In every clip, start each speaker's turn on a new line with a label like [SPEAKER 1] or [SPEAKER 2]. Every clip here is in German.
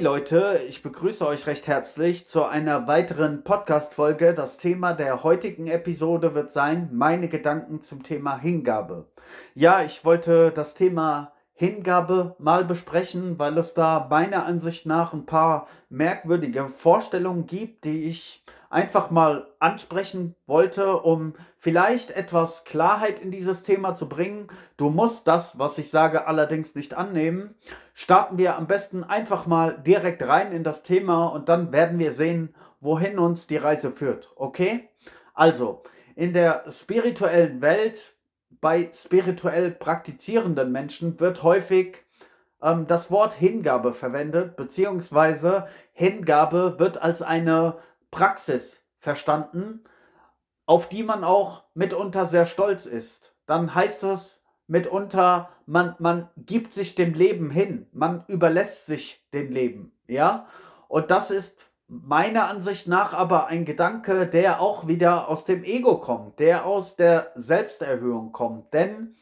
[SPEAKER 1] Leute, ich begrüße euch recht herzlich zu einer weiteren Podcast-Folge. Das Thema der heutigen Episode wird sein, meine Gedanken zum Thema Hingabe. Ja, ich wollte das Thema Hingabe mal besprechen, weil es da meiner Ansicht nach ein paar merkwürdige Vorstellungen gibt, die ich einfach mal ansprechen wollte, um vielleicht etwas Klarheit in dieses Thema zu bringen. Du musst das, was ich sage, allerdings nicht annehmen. Starten wir am besten einfach mal direkt rein in das Thema und dann werden wir sehen, wohin uns die Reise führt. Okay? Also, in der spirituellen Welt bei spirituell praktizierenden Menschen wird häufig ähm, das Wort Hingabe verwendet, beziehungsweise Hingabe wird als eine Praxis verstanden, auf die man auch mitunter sehr stolz ist. Dann heißt es mitunter, man, man gibt sich dem Leben hin, man überlässt sich dem Leben, ja. Und das ist meiner Ansicht nach aber ein Gedanke, der auch wieder aus dem Ego kommt, der aus der Selbsterhöhung kommt. Denn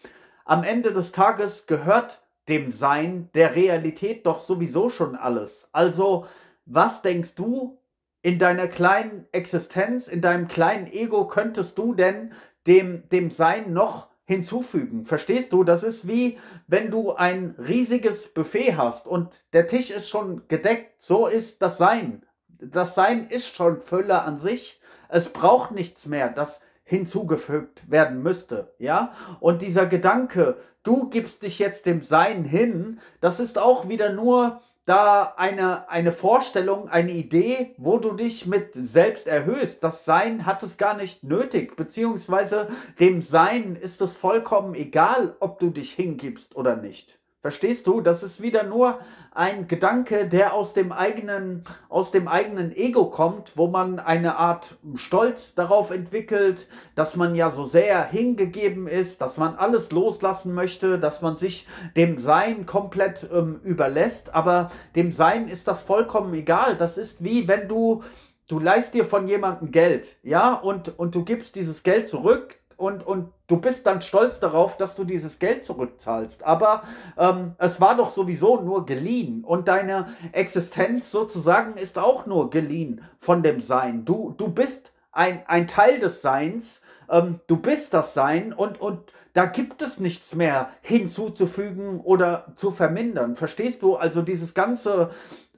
[SPEAKER 1] am Ende des Tages gehört dem Sein der Realität doch sowieso schon alles. Also, was denkst du in deiner kleinen Existenz, in deinem kleinen Ego könntest du denn dem, dem Sein noch hinzufügen. Verstehst du? Das ist wie wenn du ein riesiges Buffet hast und der Tisch ist schon gedeckt. So ist das Sein das Sein ist schon Fülle an sich. Es braucht nichts mehr, das hinzugefügt werden müsste, ja? Und dieser Gedanke, du gibst dich jetzt dem Sein hin, das ist auch wieder nur da eine, eine Vorstellung, eine Idee, wo du dich mit selbst erhöhst. Das Sein hat es gar nicht nötig, beziehungsweise dem Sein ist es vollkommen egal, ob du dich hingibst oder nicht. Verstehst du? Das ist wieder nur ein Gedanke, der aus dem eigenen, aus dem eigenen Ego kommt, wo man eine Art Stolz darauf entwickelt, dass man ja so sehr hingegeben ist, dass man alles loslassen möchte, dass man sich dem Sein komplett ähm, überlässt. Aber dem Sein ist das vollkommen egal. Das ist wie wenn du, du leist dir von jemandem Geld, ja, und, und du gibst dieses Geld zurück und, und du bist dann stolz darauf, dass du dieses Geld zurückzahlst. Aber ähm, es war doch sowieso nur geliehen und deine Existenz sozusagen ist auch nur geliehen von dem Sein. Du, du bist ein, ein Teil des Seins, ähm, du bist das Sein und, und da gibt es nichts mehr hinzuzufügen oder zu vermindern. Verstehst du? Also dieses ganze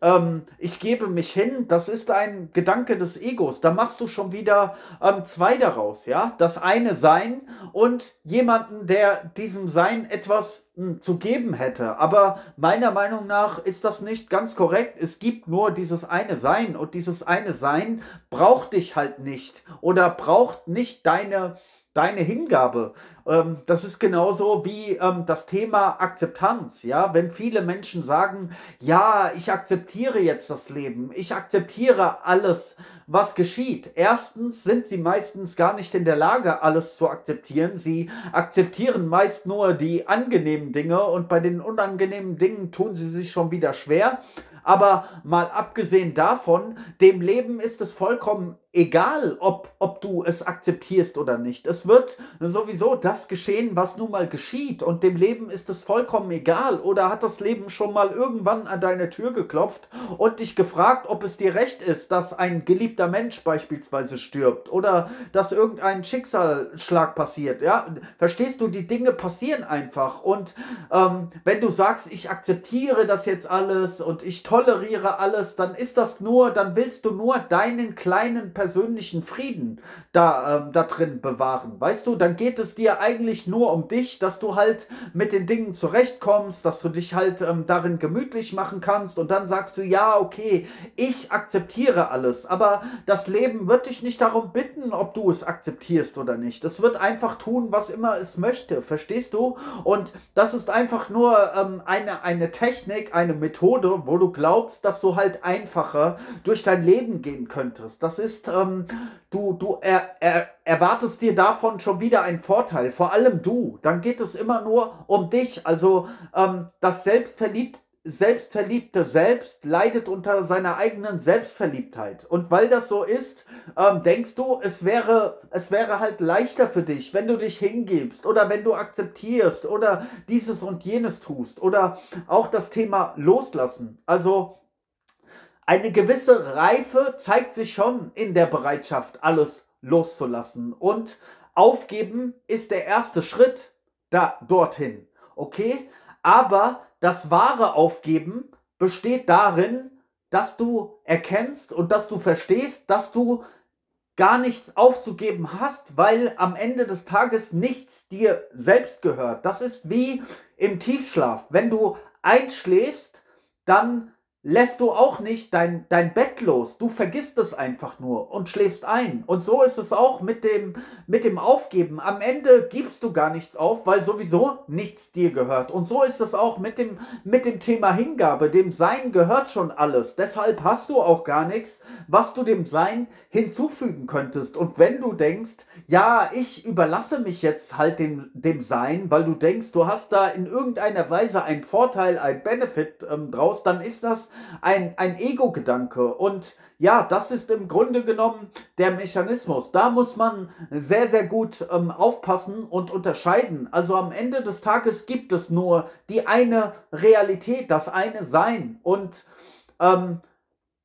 [SPEAKER 1] ähm, ich gebe mich hin, das ist ein Gedanke des Egos. Da machst du schon wieder ähm, zwei daraus, ja? Das eine Sein und jemanden, der diesem Sein etwas mh, hm, zu geben hätte. Aber meiner Meinung nach ist das nicht ganz korrekt. Es gibt nur dieses eine Sein und dieses eine Sein braucht dich halt nicht oder braucht nicht deine deine Hingabe. Ähm, das ist genauso wie ähm, das Thema Akzeptanz. Ja, wenn viele Menschen sagen, ja, ich akzeptiere jetzt das Leben, ich akzeptiere alles, was geschieht. Erstens sind sie meistens gar nicht in der Lage, alles zu akzeptieren. Sie akzeptieren meist nur die angenehmen Dinge und bei den unangenehmen Dingen tun sie sich schon wieder schwer. Aber mal abgesehen davon, dem Leben ist es vollkommen egal, ob, ob du es akzeptierst oder nicht. Es wird sowieso das geschehen, was nun mal geschieht. Und dem Leben ist es vollkommen egal. Oder hat das Leben schon mal irgendwann an deine Tür geklopft und dich gefragt, ob es dir recht ist, dass ein geliebter Mensch beispielsweise stirbt oder dass irgendein Schicksalsschlag passiert. Ja, verstehst du, die Dinge passieren einfach. Und ähm, wenn du sagst, ich akzeptiere das jetzt alles und ich toleriere alles, dann ist das nur, dann willst du nur deinen kleinen persönlichen Frieden da, ähm, da drin bewahren. Weißt du, dann geht es dir eigentlich nur um dich, dass du halt mit den Dingen zurechtkommst, dass du dich halt ähm, darin gemütlich machen kannst und dann sagst du, ja, okay, ich akzeptiere alles, aber das Leben wird dich nicht darum bitten, ob du es akzeptierst oder nicht. Es wird einfach tun, was immer es möchte, verstehst du? Und das ist einfach nur ähm, eine, eine Technik, eine Methode, wo du glaubst, dass du halt einfacher durch dein Leben gehen könntest. Das ist ähm, du, du er, er, erwartest dir davon schon wieder einen Vorteil, vor allem du. Dann geht es immer nur um dich. Also ähm, das Selbstverliebt, selbstverliebte Selbst leidet unter seiner eigenen Selbstverliebtheit. Und weil das so ist, ähm, denkst du, es wäre, es wäre halt leichter für dich, wenn du dich hingibst oder wenn du akzeptierst oder dieses und jenes tust oder auch das Thema loslassen. Also eine gewisse Reife zeigt sich schon in der Bereitschaft, alles loszulassen. Und aufgeben ist der erste Schritt da, dorthin. Okay? Aber das wahre Aufgeben besteht darin, dass du erkennst und dass du verstehst, dass du gar nichts aufzugeben hast, weil am Ende des Tages nichts dir selbst gehört. Das ist wie im Tiefschlaf. Wenn du einschläfst, dann lässt du auch nicht dein, dein Bett los. Du vergisst es einfach nur und schläfst ein. Und so ist es auch mit dem, mit dem Aufgeben. Am Ende gibst du gar nichts auf, weil sowieso nichts dir gehört. Und so ist es auch mit dem, mit dem Thema Hingabe. Dem Sein gehört schon alles. Deshalb hast du auch gar nichts, was du dem Sein hinzufügen könntest. Und wenn du denkst, ja, ich überlasse mich jetzt halt dem, dem Sein, weil du denkst, du hast da in irgendeiner Weise einen Vorteil, ein Benefit ähm, draus, dann ist das ein, ein Ego-Gedanke. Und ja, das ist im Grunde genommen der Mechanismus. Da muss man sehr, sehr gut ähm, aufpassen und unterscheiden. Also am Ende des Tages gibt es nur die eine Realität, das eine Sein. Und ähm,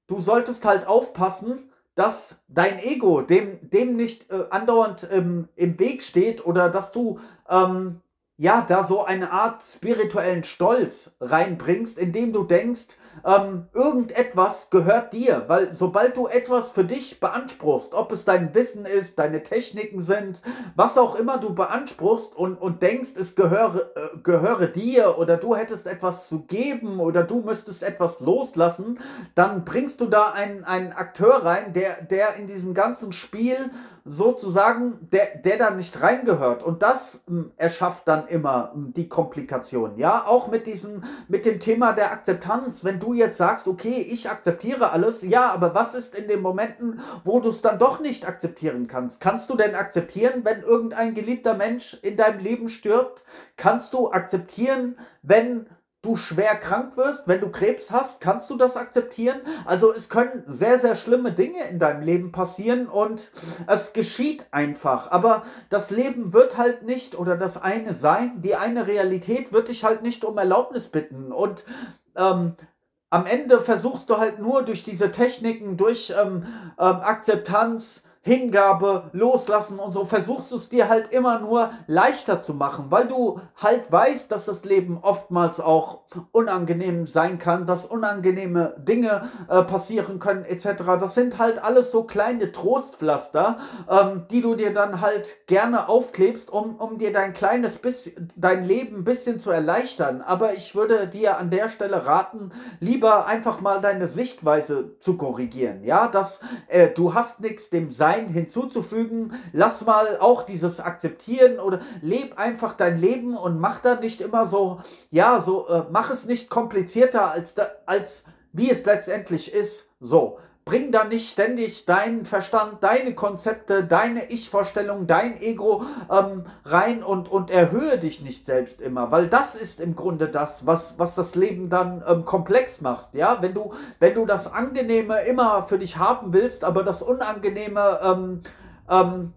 [SPEAKER 1] du solltest halt aufpassen, dass dein Ego dem, dem nicht äh, andauernd ähm, im Weg steht oder dass du ähm, ja, da so eine Art spirituellen Stolz reinbringst, indem du denkst, ähm, irgendetwas gehört dir, weil sobald du etwas für dich beanspruchst, ob es dein Wissen ist, deine Techniken sind, was auch immer du beanspruchst und, und denkst, es gehöre, äh, gehöre dir oder du hättest etwas zu geben oder du müsstest etwas loslassen, dann bringst du da einen, einen Akteur rein, der, der in diesem ganzen Spiel sozusagen, der, der da nicht reingehört. Und das mh, hm, erschafft dann immer mh, hm, die Komplikation. Ja, auch mit diesem, mit dem Thema der Akzeptanz. Wenn du jetzt sagst, okay, ich akzeptiere alles, ja, aber was ist in den Momenten, wo du es dann doch nicht akzeptieren kannst? Kannst du denn akzeptieren, wenn irgendein geliebter Mensch in deinem Leben stirbt? Kannst du akzeptieren, wenn du schwer krank wirst, wenn du Krebs hast, kannst du das akzeptieren. Also es können sehr, sehr schlimme Dinge in deinem Leben passieren und es geschieht einfach. Aber das Leben wird halt nicht oder das eine Sein, die eine Realität wird dich halt nicht um Erlaubnis bitten. Und ähm, am Ende versuchst du halt nur durch diese Techniken, durch ähm, ähm, Akzeptanz, Hingabe, Loslassen und so, versuchst du es dir halt immer nur leichter zu machen, weil du halt weißt, dass das Leben oftmals auch unangenehm sein kann, dass unangenehme Dinge äh, passieren können etc. Das sind halt alles so kleine Trostpflaster, ähm, die du dir dann halt gerne aufklebst, um, um dir dein kleines bisschen, dein Leben ein bisschen zu erleichtern. Aber ich würde dir an der Stelle raten, lieber einfach mal deine Sichtweise zu korrigieren. Ja, dass äh, du hast nichts dem Sein hinzuzufügen. Lass mal auch dieses Akzeptieren oder leb einfach dein Leben und mach da nicht immer so, ja, so, äh, mach es nicht komplizierter als, da, als wie es letztendlich ist. So, bring da nicht ständig deinen Verstand, deine Konzepte, deine Ich-Vorstellung, dein Ego ähm, rein und, und erhöhe dich nicht selbst immer, weil das ist im Grunde das, was, was das Leben dann ähm, komplex macht. Ja, wenn du, wenn du das Angenehme immer für dich haben willst, aber das Unangenehme ähm, ähm,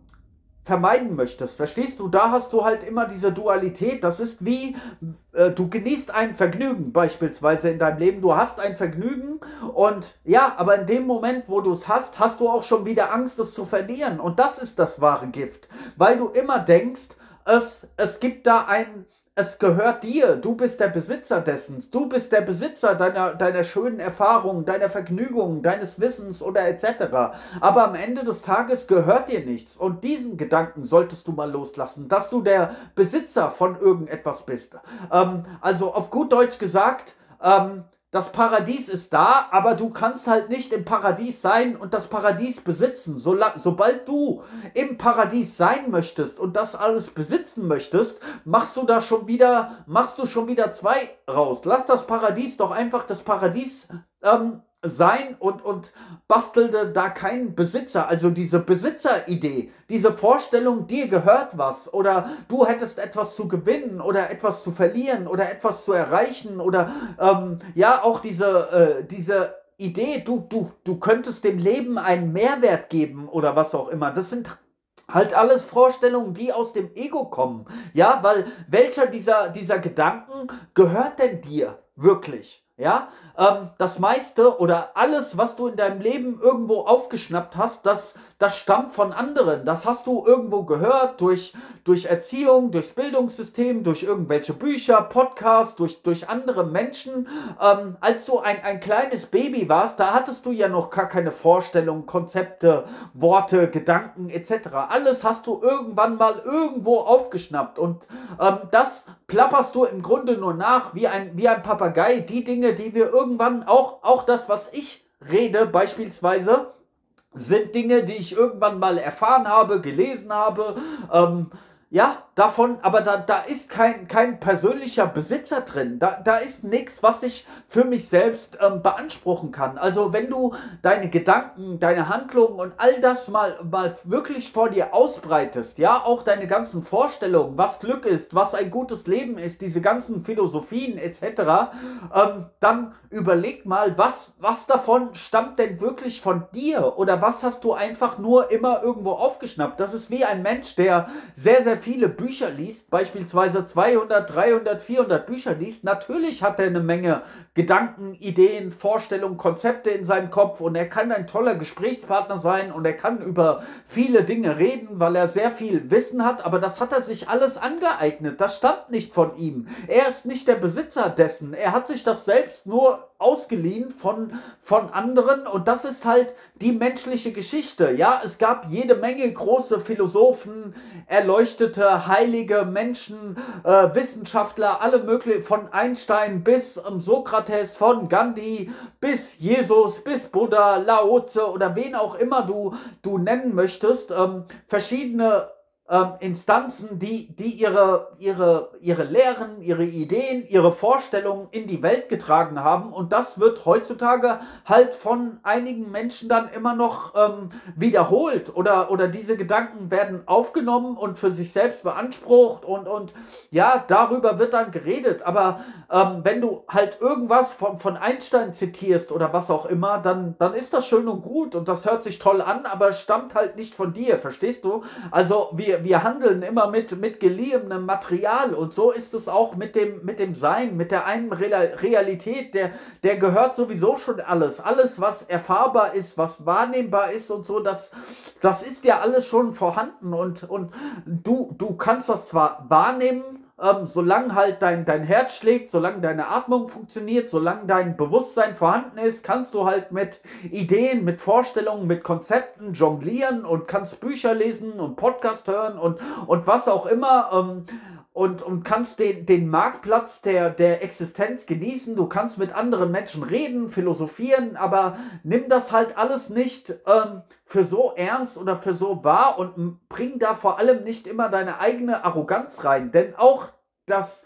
[SPEAKER 1] vermeiden möchtest. Verstehst du? Da hast du halt immer diese Dualität. Das ist wie, äh, du genießt ein Vergnügen beispielsweise in deinem Leben. Du hast ein Vergnügen und ja, aber in dem Moment, wo du es hast, hast du auch schon wieder Angst, es zu verlieren. Und das ist das wahre Gift. Weil du immer denkst, es, es gibt da ein, es gehört dir. Du bist der Besitzer dessen. Du bist der Besitzer deiner, deiner schönen Erfahrungen, deiner Vergnügungen, deines Wissens oder etc. Aber am Ende des Tages gehört dir nichts. Und diesen Gedanken solltest du mal loslassen, dass du der Besitzer von irgendetwas bist. Ähm, also auf gut Deutsch gesagt, ähm, das Paradies ist da, aber du kannst halt nicht im Paradies sein und das Paradies besitzen. So, sobald du im Paradies sein möchtest und das alles besitzen möchtest, machst du da schon wieder, machst du schon wieder zwei raus. Lass das Paradies doch einfach das Paradies ähm, sein und, und bastelte da keinen Besitzer. Also diese Besitzeridee, diese Vorstellung, dir gehört was oder du hättest etwas zu gewinnen oder etwas zu verlieren oder etwas zu erreichen oder ähm, ja, auch diese, äh, diese Idee, du, du, du könntest dem Leben einen Mehrwert geben oder was auch immer. Das sind halt alles Vorstellungen, die aus dem Ego kommen. Ja, weil welcher dieser, dieser Gedanken gehört denn dir wirklich? Ja, ähm, das meiste oder alles, was du in deinem Leben irgendwo aufgeschnappt hast, das, das stammt von anderen. Das hast du irgendwo gehört durch, durch Erziehung, durchs Bildungssystem, durch irgendwelche Bücher, Podcasts, durch, durch andere Menschen. Ähm, als du ein, ein kleines Baby warst, da hattest du ja noch gar keine Vorstellungen, Konzepte, Worte, Gedanken etc. Alles hast du irgendwann mal irgendwo aufgeschnappt und ähm, das plapperst du im Grunde nur nach wie ein, wie ein Papagei. Die Dinge, die wir irgendwann, auch, auch das, was ich rede, beispielsweise, sind Dinge, die ich irgendwann mal erfahren habe, gelesen habe. Ähm, ja, davon, aber da, da ist kein, kein persönlicher Besitzer drin. Da, da ist nichts, was ich für mich selbst ähm, beanspruchen kann. Also wenn du deine Gedanken, deine Handlungen und all das mal, mal wirklich vor dir ausbreitest, ja, auch deine ganzen Vorstellungen, was Glück ist, was ein gutes Leben ist, diese ganzen Philosophien etc., ähm, dann überleg mal, was, was davon stammt denn wirklich von dir oder was hast du einfach nur immer irgendwo aufgeschnappt. Das ist wie ein Mensch, der sehr, sehr viele Bücher Bücher liest, beispielsweise 200, 300, 400 Bücher liest, natürlich hat er eine Menge Gedanken, Ideen, Vorstellungen, Konzepte in seinem Kopf und er kann ein toller Gesprächspartner sein und er kann über viele Dinge reden, weil er sehr viel Wissen hat, aber das hat er sich alles angeeignet. Das stammt nicht von ihm. Er ist nicht der Besitzer dessen. Er hat sich das selbst nur ausgeliehen von, von anderen und das ist halt die menschliche Geschichte. Ja, es gab jede Menge große Philosophen, erleuchtete, heilige Menschen, äh, Wissenschaftler, alle möglichen, von Einstein bis ähm, Sokrates, von Gandhi bis Jesus, bis Buddha, Lao Tse oder wen auch immer du, du nennen möchtest, ähm, verschiedene ähm, Instanzen, die, die ihre, ihre, ihre Lehren, ihre Ideen, ihre Vorstellungen in die Welt getragen haben. Und das wird heutzutage halt von einigen Menschen dann immer noch ähm, wiederholt oder, oder diese Gedanken werden aufgenommen und für sich selbst beansprucht und, und ja, darüber wird dann geredet. Aber ähm, wenn du halt irgendwas von, von Einstein zitierst oder was auch immer, dann, dann ist das schön und gut und das hört sich toll an, aber stammt halt nicht von dir, verstehst du? Also wir, wir, handeln immer mit, mit geliehenem Material. Und so ist es auch mit dem, mit dem Sein, mit der einen Realität, der, der gehört sowieso schon alles. Alles, was erfahrbar ist, was wahrnehmbar ist und so, das, das ist ja alles schon vorhanden. Und, und du, du kannst das zwar wahrnehmen, ähm, solange halt dein, dein Herz schlägt, solange deine Atmung funktioniert, solange dein Bewusstsein vorhanden ist, kannst du halt mit Ideen, mit Vorstellungen, mit Konzepten jonglieren und kannst Bücher lesen und Podcast hören und, und was auch immer. Ähm, und, und kannst den, den Marktplatz der, der Existenz genießen. Du kannst mit anderen Menschen reden, philosophieren, aber nimm das halt alles nicht ähm, für so ernst oder für so wahr und bring da vor allem nicht immer deine eigene Arroganz rein. Denn auch das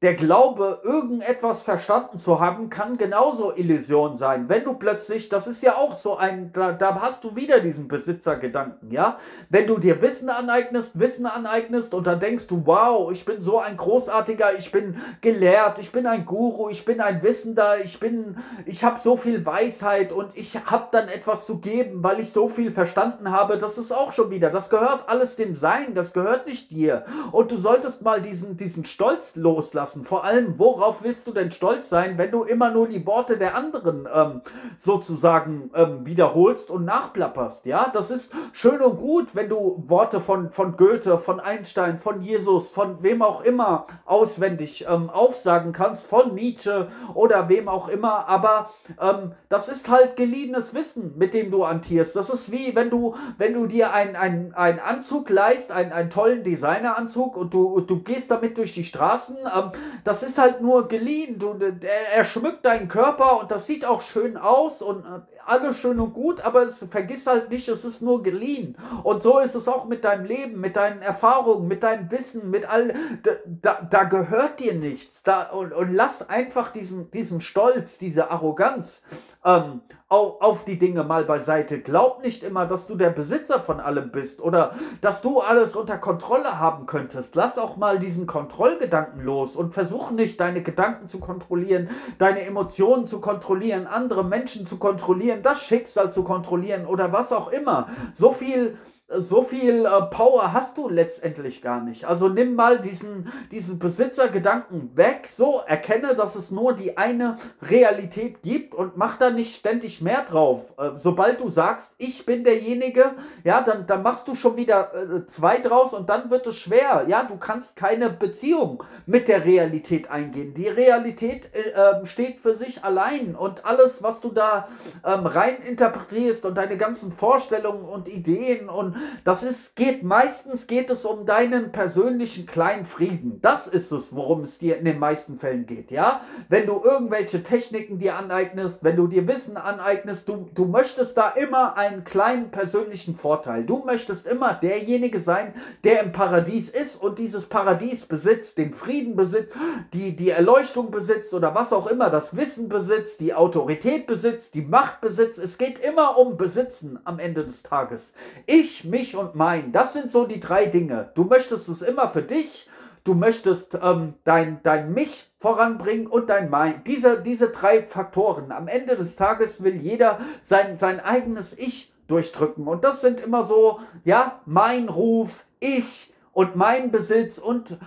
[SPEAKER 1] der Glaube, irgendetwas verstanden zu haben, kann genauso Illusion sein. Wenn du plötzlich, das ist ja auch so ein, da, da, hast du wieder diesen Besitzergedanken, ja? Wenn du dir Wissen aneignest, Wissen aneignest und dann denkst du, wow, ich bin so ein großartiger, ich bin gelehrt, ich bin ein Guru, ich bin ein Wissender, ich bin, ich habe so viel Weisheit und ich habe dann etwas zu geben, weil ich so viel verstanden habe, das ist auch schon wieder, das gehört alles dem Sein, das gehört nicht dir. Und du solltest mal diesen, diesen Stolz loslassen lassen. Vor allem, worauf willst du denn stolz sein, wenn du immer nur die Worte der anderen ähm, sozusagen ähm, wiederholst und nachplapperst? Ja, das ist schön und gut, wenn du Worte von, von Goethe, von Einstein, von Jesus, von wem auch immer auswendig ähm, aufsagen kannst, von Nietzsche oder wem auch immer. Aber ähm, das ist halt geliehenes Wissen, mit dem du antierst. Das ist wie, wenn du, wenn du dir einen ein Anzug leist, einen, einen tollen Designeranzug und du, du gehst damit durch die Straßen. Ähm, das ist halt nur geliehen. Du, er, er schmückt deinen Körper und das sieht auch schön aus und äh, alles schön und gut, aber es vergiss halt nicht, es ist nur geliehen. Und so ist es auch mit deinem Leben, mit deinen Erfahrungen, mit deinem Wissen, mit all. Da, da, da gehört dir nichts. Da, und, und lass einfach diesen, diesen Stolz, diese Arroganz ähm, auf, auf die Dinge mal beiseite. Glaub nicht immer, dass du der Besitzer von allem bist oder dass du alles unter Kontrolle haben könntest. Lass auch mal diesen Kontrollgedanken los und versuch nicht, deine Gedanken zu kontrollieren, deine Emotionen zu kontrollieren, andere Menschen zu kontrollieren, das Schicksal zu kontrollieren oder was auch immer. So viel so viel äh, Power hast du letztendlich gar nicht. Also nimm mal diesen, diesen Besitzergedanken weg, so erkenne, dass es nur die eine Realität gibt und mach da nicht ständig mehr drauf. Äh, sobald du sagst, ich bin derjenige, ja, dann, dann machst du schon wieder äh, zwei draus und dann wird es schwer. Ja, du kannst keine Beziehung mit der Realität eingehen. Die Realität äh, ähm, steht für sich allein und alles, was du da ähm, rein interpretierst und deine ganzen Vorstellungen und Ideen und das ist, geht, meistens geht es um deinen persönlichen kleinen Frieden. Das ist es, worum es dir in den meisten Fällen geht, ja? Wenn du irgendwelche Techniken dir aneignest, wenn du dir Wissen aneignest, du, du möchtest da immer einen kleinen persönlichen Vorteil. Du möchtest immer derjenige sein, der im Paradies ist und dieses Paradies besitzt, den Frieden besitzt, die, die Erleuchtung besitzt oder was auch immer, das Wissen besitzt, die Autorität besitzt, die Macht besitzt. Es geht immer um Besitzen am Ende des Tages. Ich mich und mein. Das sind so die drei Dinge. Du möchtest es immer für dich, du möchtest ähm, dein, dein Mich voranbringen und dein Mein. Diese, diese drei Faktoren. Am Ende des Tages will jeder sein, sein eigenes Ich durchdrücken. Und das sind immer so, ja, mein Ruf, ich und mein Besitz und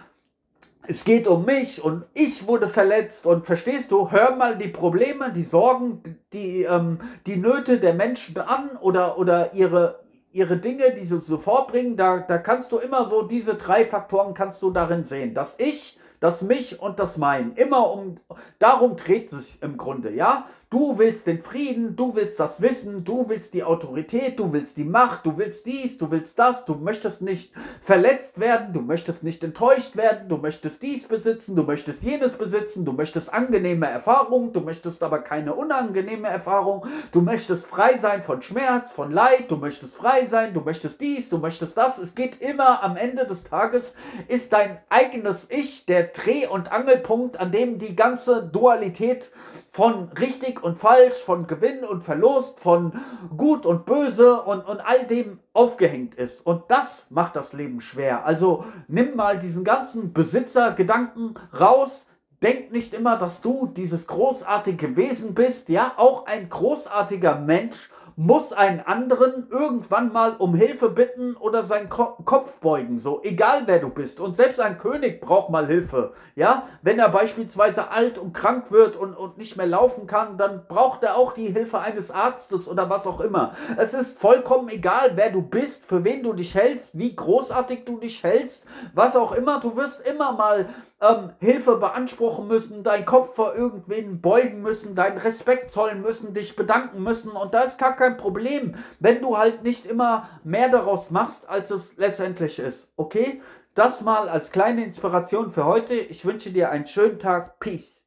[SPEAKER 1] es geht um mich und ich wurde verletzt und verstehst du, hör mal die Probleme, die Sorgen, die, ähm, die Nöte der Menschen an oder, oder ihre, ihre Dinge, die sie so vorbringen, da, da kannst du immer so diese drei Faktoren kannst du darin sehen. Das Ich, das Mich und das Mein. Immer um, darum dreht sich im Grunde, ja? Du willst den Frieden, du willst das Wissen, du willst die Autorität, du willst die Macht, du willst dies, du willst das, du möchtest nicht verletzt werden, du möchtest nicht enttäuscht werden, du möchtest dies besitzen, du möchtest jenes besitzen, du möchtest angenehme Erfahrungen, du möchtest aber keine unangenehme Erfahrung, du möchtest frei sein von Schmerz, von Leid, du möchtest frei sein, du möchtest dies, du möchtest das. Es geht immer am Ende des Tages, ist dein eigenes Ich der Dreh- und Angelpunkt, an dem die ganze Dualität von richtig und falsch, von Gewinn und Verlust, von gut und böse und, und all dem aufgehängt ist. Und das macht das Leben schwer. Also nimm mal diesen ganzen Besitzergedanken raus. Denk nicht immer, dass du dieses großartige Wesen bist, ja, auch ein großartiger Mensch muss einen anderen irgendwann mal um Hilfe bitten oder seinen Ko Kopf beugen, so egal wer du bist. Und selbst ein König braucht mal Hilfe, ja. Wenn er beispielsweise alt und krank wird und, und nicht mehr laufen kann, dann braucht er auch die Hilfe eines Arztes oder was auch immer. Es ist vollkommen egal, wer du bist, für wen du dich hältst, wie großartig du dich hältst, was auch immer. Du wirst immer mal ähm, Hilfe beanspruchen müssen, deinen Kopf vor irgendwen beugen müssen, deinen Respekt zollen müssen, dich bedanken müssen. Und da ist gar kein Problem, wenn du halt nicht immer mehr daraus machst, als es letztendlich ist. Okay? Das mal als kleine Inspiration für heute. Ich wünsche dir einen schönen Tag. Peace.